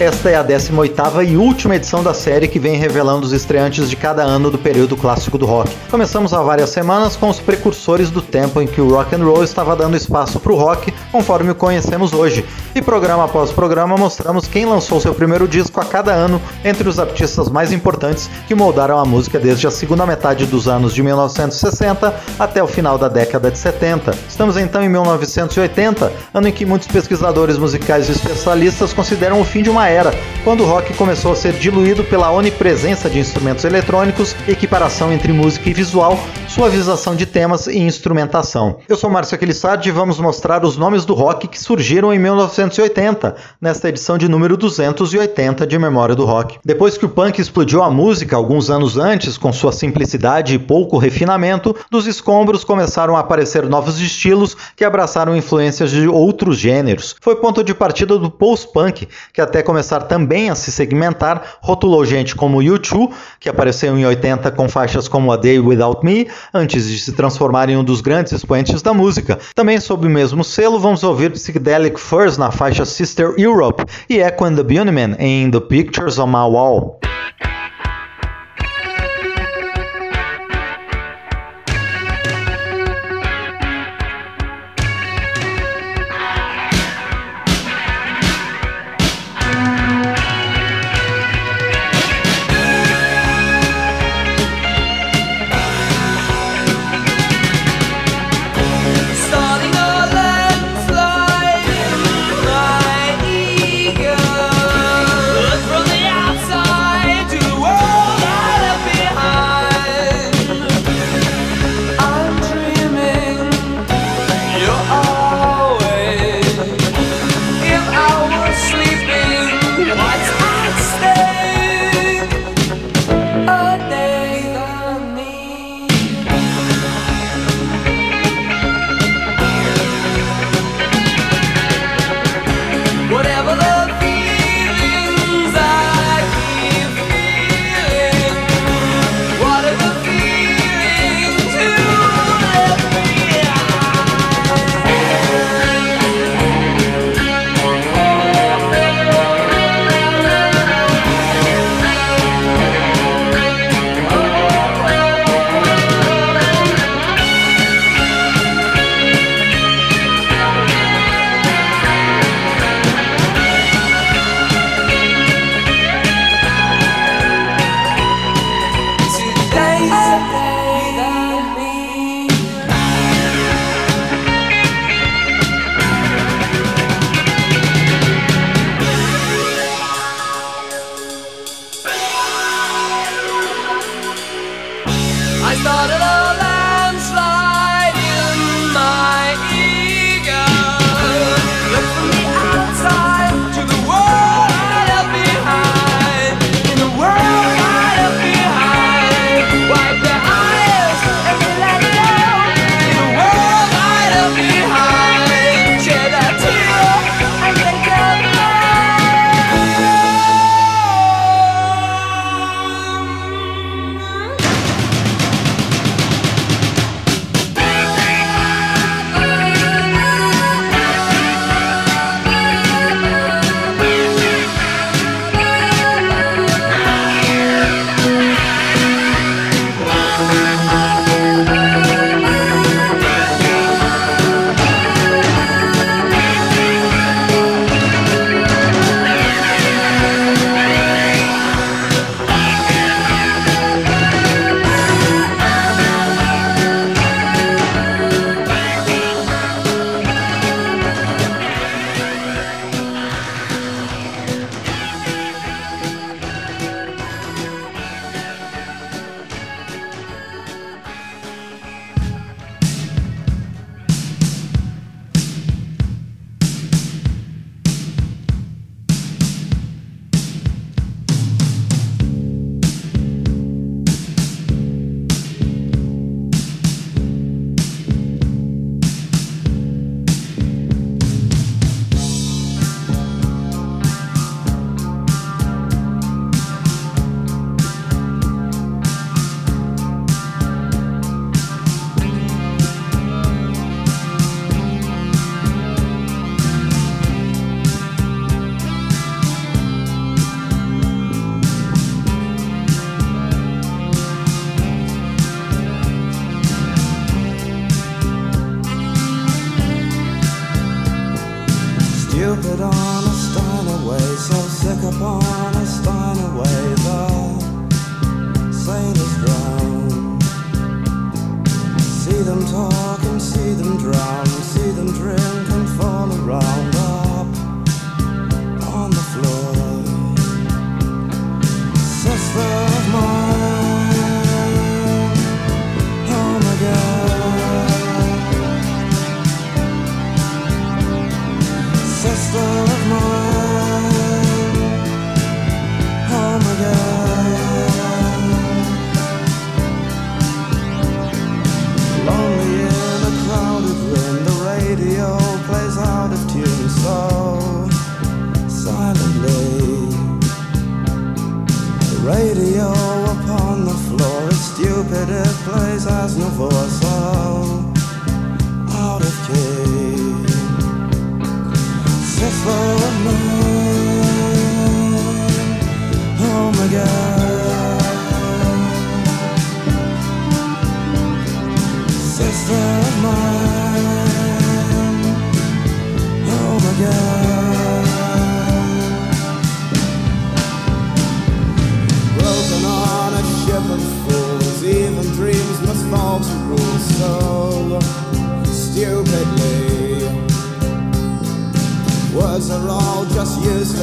Esta é a 18ª e última edição da série que vem revelando os estreantes de cada ano do período clássico do rock. Começamos há várias semanas com os precursores do tempo em que o rock and roll estava dando espaço para o rock, conforme o conhecemos hoje. E programa após programa mostramos quem lançou seu primeiro disco a cada ano entre os artistas mais importantes que moldaram a música desde a segunda metade dos anos de 1960 até o final da década de 70. Estamos então em 1980, ano em que muitos pesquisadores musicais e especialistas consideram o fim de uma era, quando o rock começou a ser diluído pela onipresença de instrumentos eletrônicos, equiparação entre música e visual, suavização de temas e instrumentação. Eu sou Márcio Aquilissardi e vamos mostrar os nomes do rock que surgiram em 1980, nesta edição de número 280 de Memória do Rock. Depois que o punk explodiu a música alguns anos antes, com sua simplicidade e pouco refinamento, dos escombros começaram a aparecer novos estilos que abraçaram influências de outros gêneros. Foi ponto de partida do post-punk, que até começou começar também a se segmentar, rotulou gente como U2, que apareceu em 80 com faixas como A Day Without Me, antes de se transformar em um dos grandes expoentes da música. Também sob o mesmo selo, vamos ouvir Psychedelic Furs na faixa Sister Europe e Echo and the Bunnymen em The Pictures on My Wall.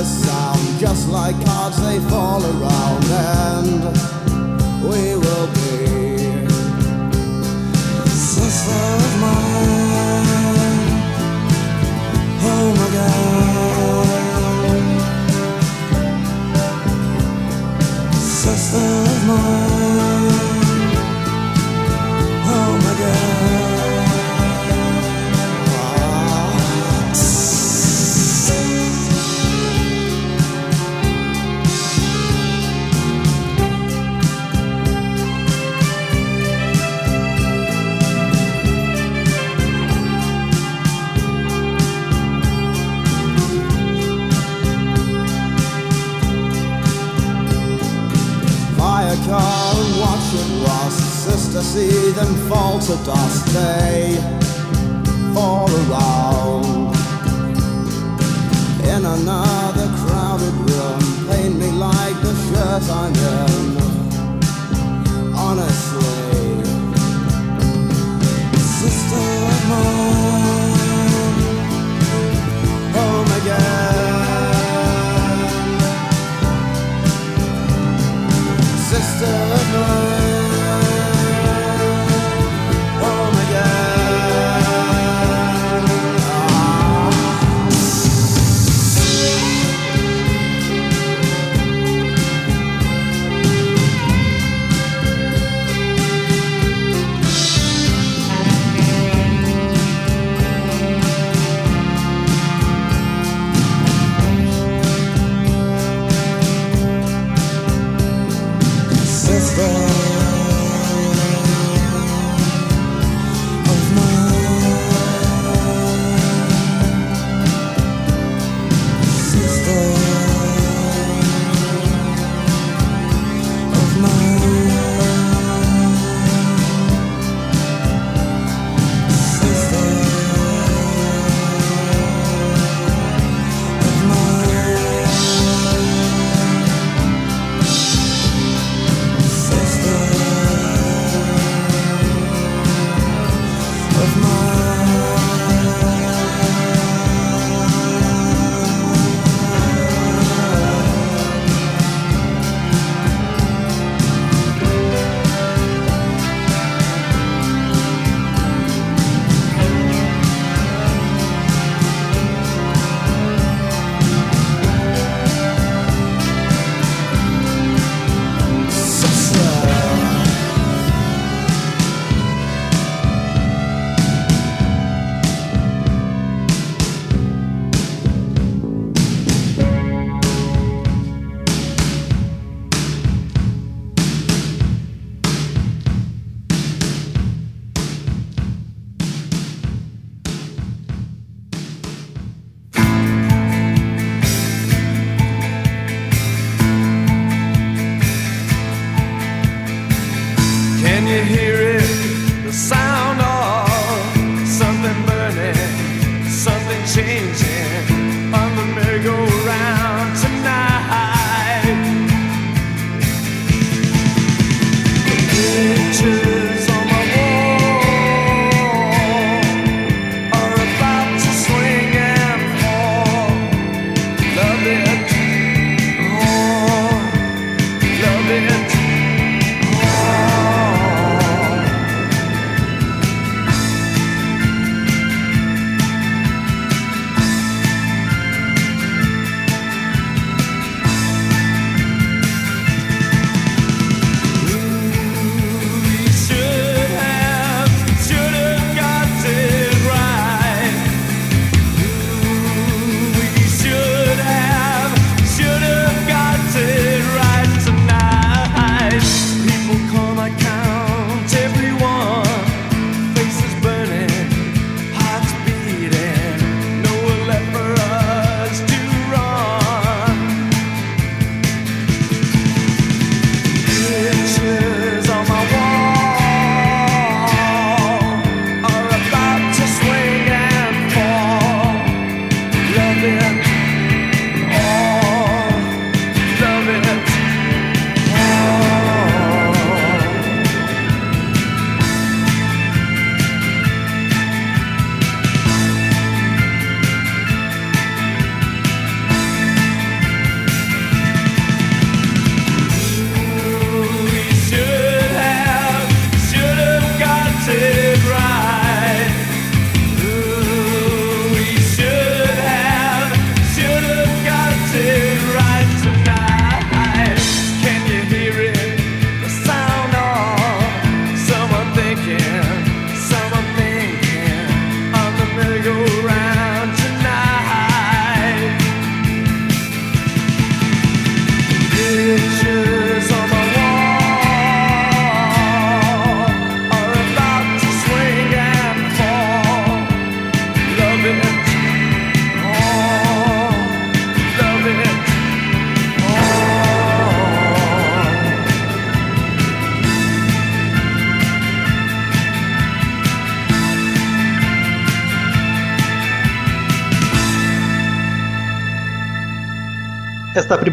sound just like cards they fall around and we will be sister of mine. Oh my god. Sister of mine. them fall to dust, they fall around. In another crowded room, paint me like the shirt I'm in. Honest.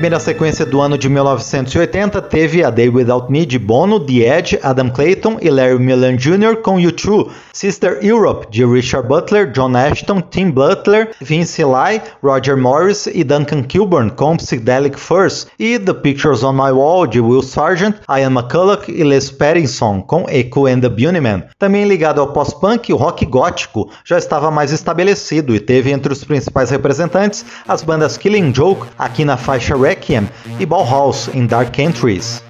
Primeira sequência do ano de 1980 teve A Day Without Me de Bono, The Edge, Adam Clayton e Larry Millen Jr. com U2, Sister Europe de Richard Butler, John Ashton, Tim Butler, Vince Lai, Roger Morris e Duncan Kilburn com Psychedelic Furs e The Pictures on My Wall de Will Sargent, Ian McCulloch e Les Pattinson com Echo and the Bunnymen. Também ligado ao pós-punk, o rock gótico já estava mais estabelecido e teve entre os principais representantes as bandas Killing Joke, aqui na faixa Requiem, e Bauhaus, em Dark Entries.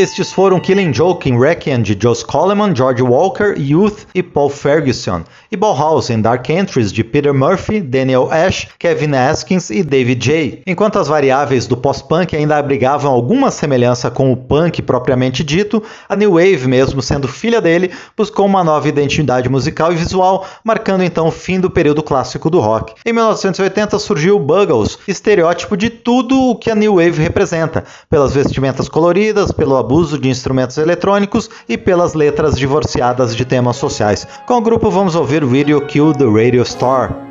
Estes foram Killing Joke de Joss Coleman, George Walker, Youth e Paul Ferguson, e Bauhaus em Dark Entries de Peter Murphy, Daniel Ash, Kevin Askins e David J. Enquanto as variáveis do post-punk ainda abrigavam alguma semelhança com o punk propriamente dito, a New Wave, mesmo sendo filha dele, buscou uma nova identidade musical e visual, marcando então o fim do período clássico do rock. Em 1980 surgiu o Buggles, estereótipo de tudo o que a New Wave representa, pelas vestimentas coloridas, pelo abuso de instrumentos eletrônicos e pelas letras divorciadas de temas sociais. Com o grupo vamos ouvir Video Kill the Radio Star.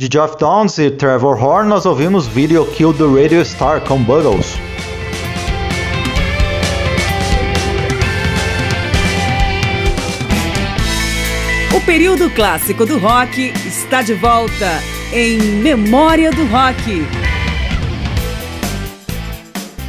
De Geoff Downs e Trevor Horn, nós ouvimos Video Kill the Radio Star com Buggles. O período clássico do rock está de volta em Memória do Rock.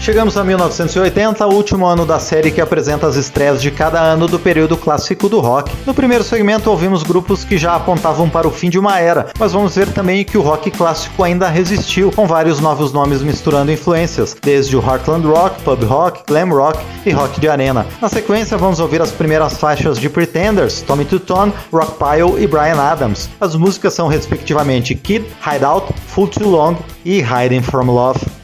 Chegamos a 1980, o último ano da série que apresenta as estreias de cada ano do período clássico do rock. No primeiro segmento ouvimos grupos que já apontavam para o fim de uma era, mas vamos ver também que o rock clássico ainda resistiu, com vários novos nomes misturando influências, desde o Heartland Rock, Pub Rock, Glam Rock e Rock de Arena. Na sequência vamos ouvir as primeiras faixas de Pretenders, Tommy Tutone, Rockpile e Brian Adams. As músicas são respectivamente Kid, Hideout, Full Too Long e Hiding From Love.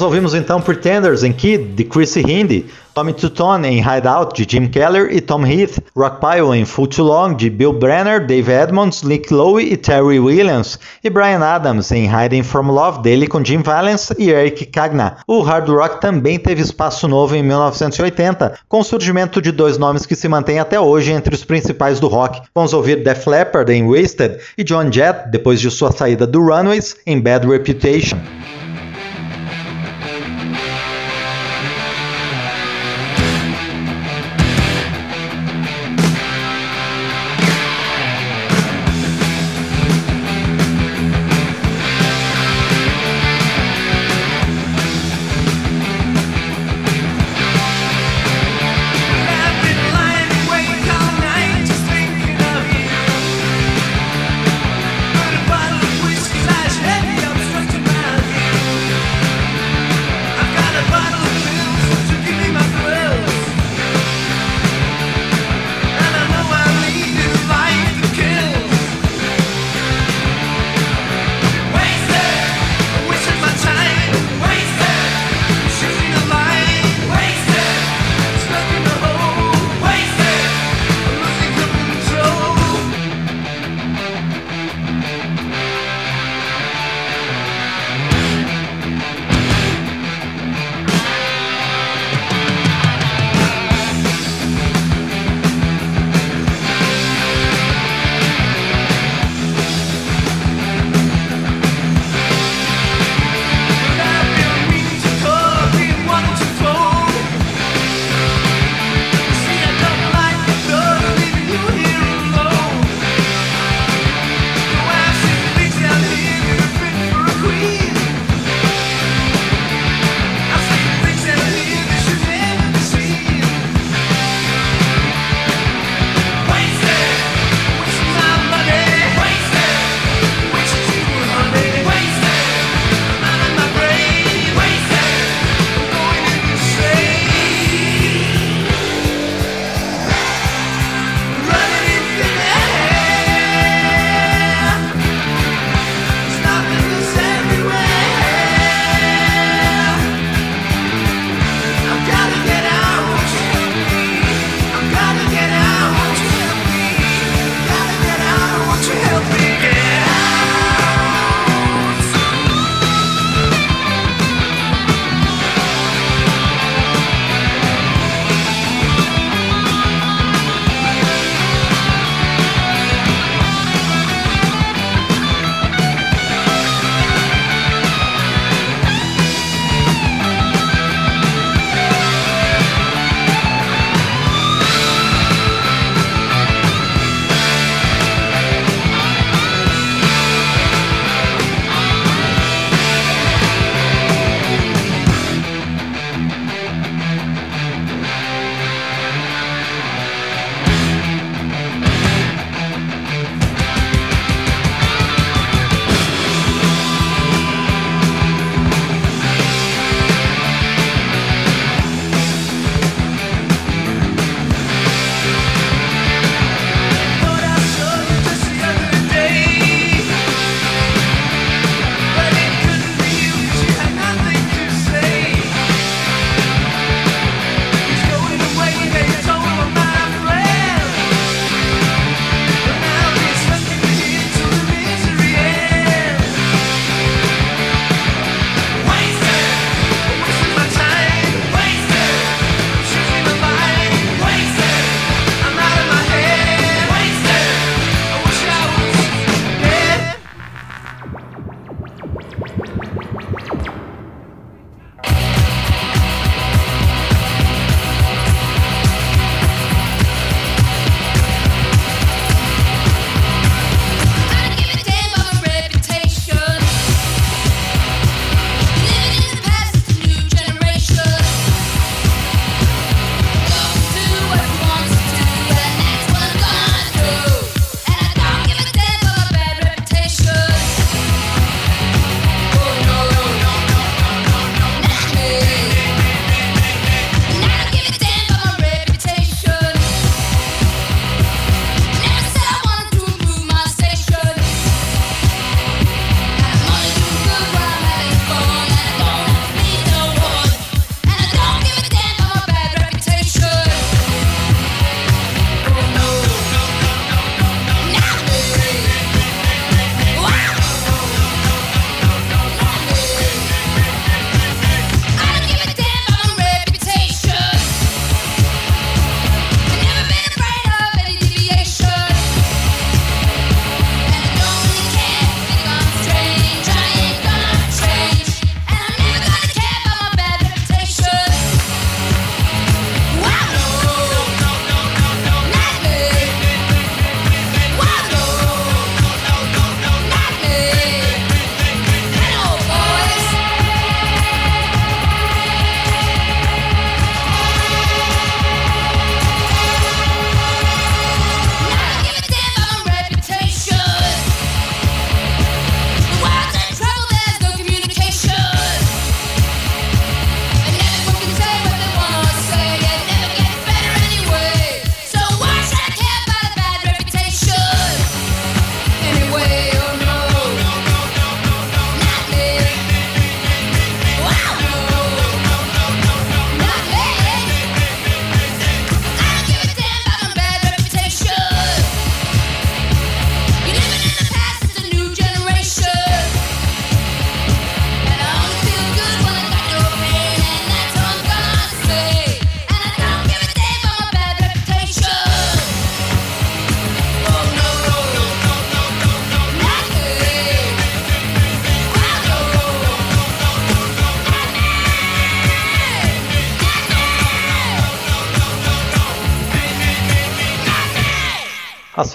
Nós ouvimos então Pretenders em Kid, de Chrissy Hindi, Tommy Tutone em Hideout, de Jim Keller e Tom Heath, Rockpile em Full Too Long, de Bill Brenner, Dave Edmonds, Nick Lowe e Terry Williams, e Brian Adams em Hiding From Love, dele com Jim Valence e Eric Cagna. O hard rock também teve espaço novo em 1980, com o surgimento de dois nomes que se mantêm até hoje entre os principais do rock. Vamos ouvir Def Leppard em Wasted e John Jett, depois de sua saída do Runaways, em Bad Reputation.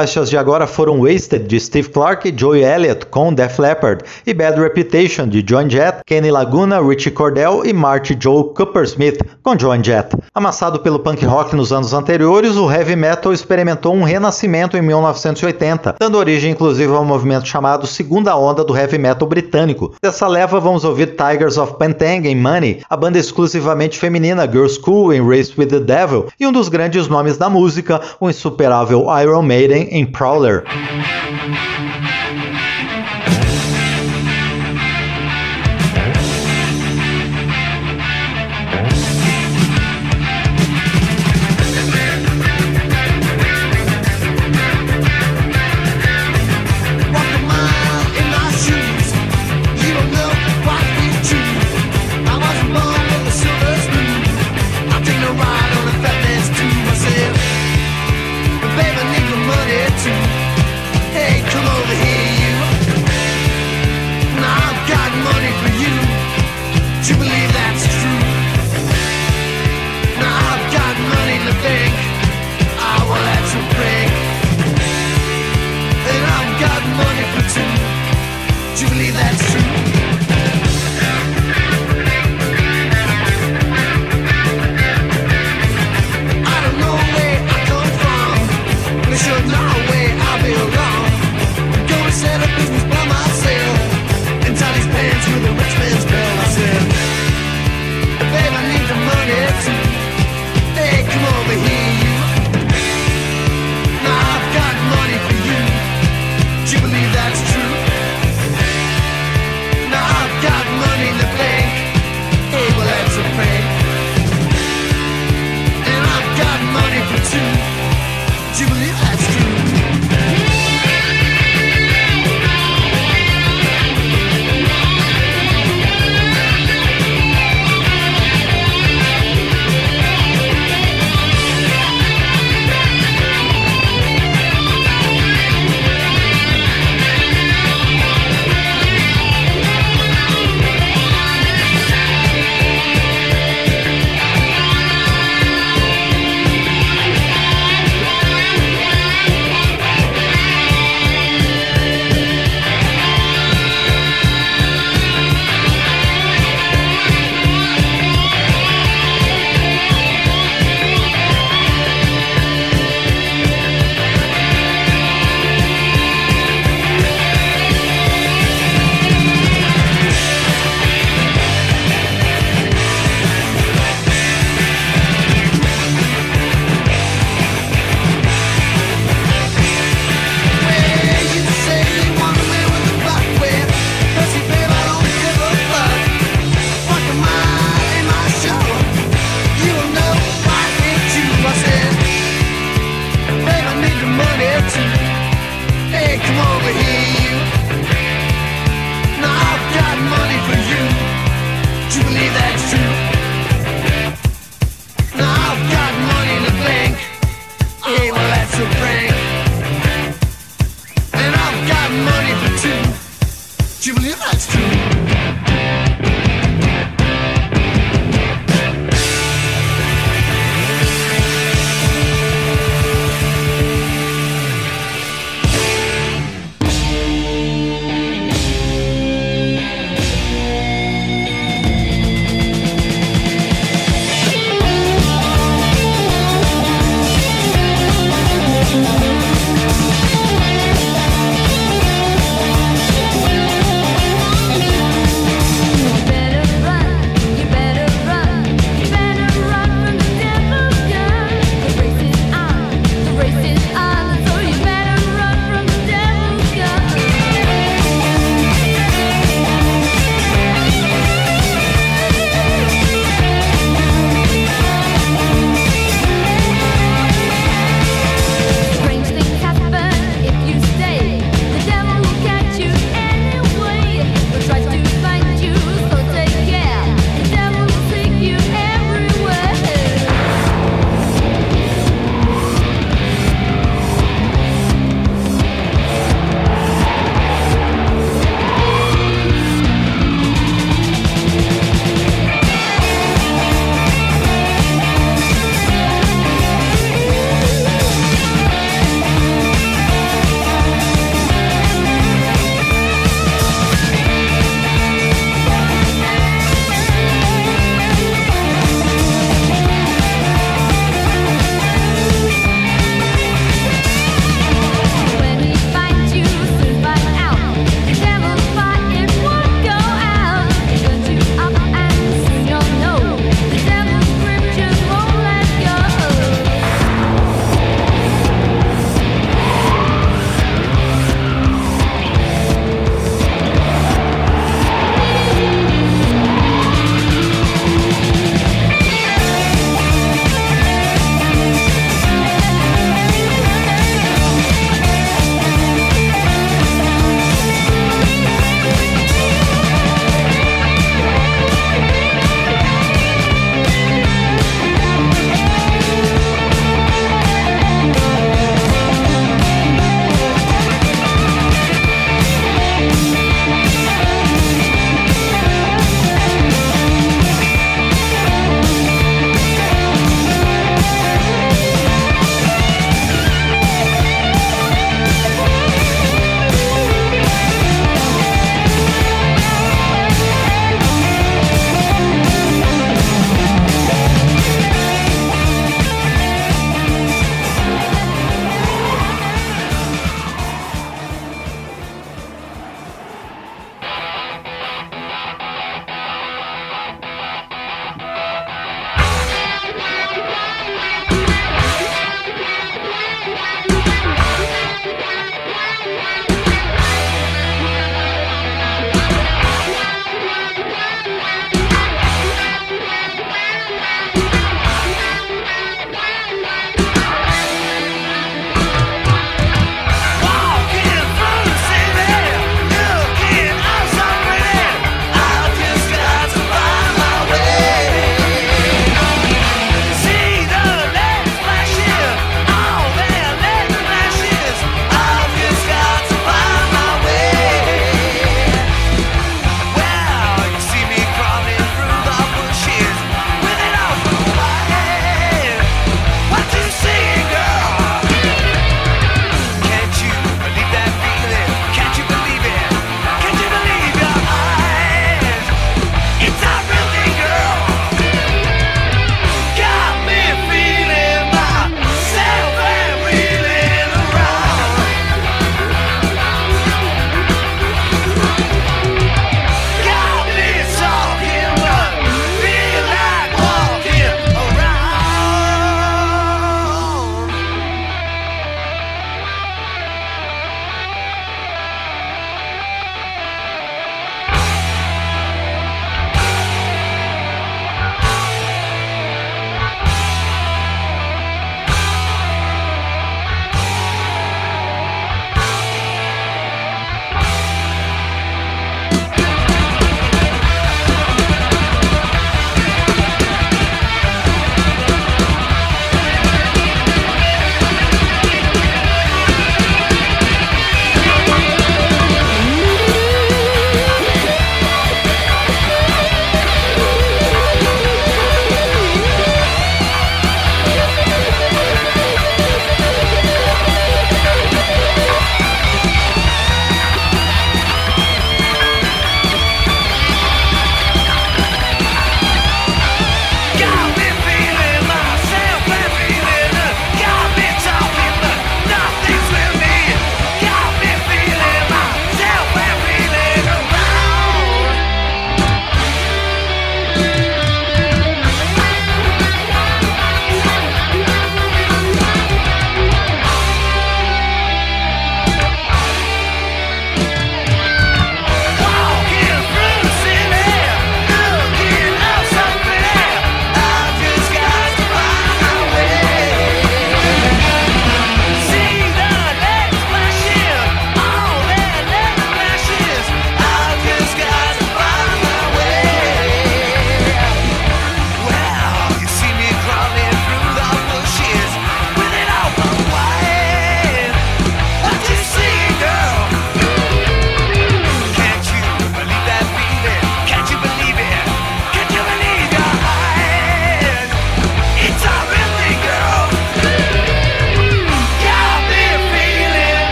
Faixas de agora foram Wasted, de Steve Clark Joey Elliott, com Def Leppard, e Bad Reputation, de Joan Jett, Kenny Laguna, Richie Cordell e Marty Joe Coopersmith, com Joan Jett. Amassado pelo punk rock nos anos anteriores, o heavy metal experimentou um renascimento em 1980, dando origem inclusive ao movimento chamado Segunda Onda do Heavy Metal britânico. Dessa leva, vamos ouvir Tigers of Pentang em Money, a banda exclusivamente feminina Girls School em Race with the Devil, e um dos grandes nomes da música, o insuperável Iron Maiden in Prowler.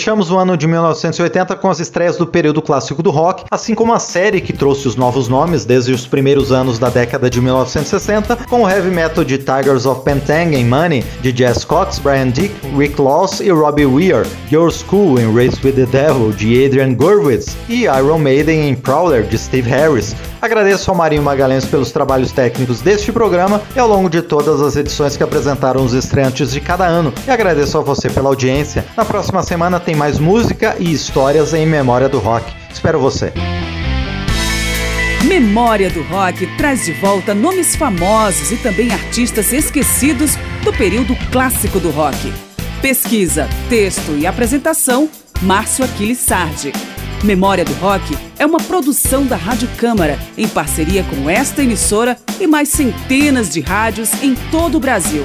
Fechamos o ano de 1980 com as estreias do período clássico do rock, assim como a série que trouxe os novos nomes desde os primeiros anos da década de 1960, com o heavy metal de Tigers of Pentang em Money, de Jess Cox, Brian Dick, Rick Loss e Robbie Weir, Your School em Race with the Devil, de Adrian Gurwitz, e Iron Maiden em Prowler, de Steve Harris. Agradeço ao Marinho Magalhães pelos trabalhos técnicos deste programa e ao longo de todas as edições que apresentaram os estreantes de cada ano. E agradeço a você pela audiência. Na próxima semana tem mais música e histórias em memória do rock. Espero você. Memória do Rock traz de volta nomes famosos e também artistas esquecidos do período clássico do rock. Pesquisa, texto e apresentação: Márcio Aquiles Sardi. Memória do Rock é uma produção da Rádio Câmara, em parceria com esta emissora e mais centenas de rádios em todo o Brasil.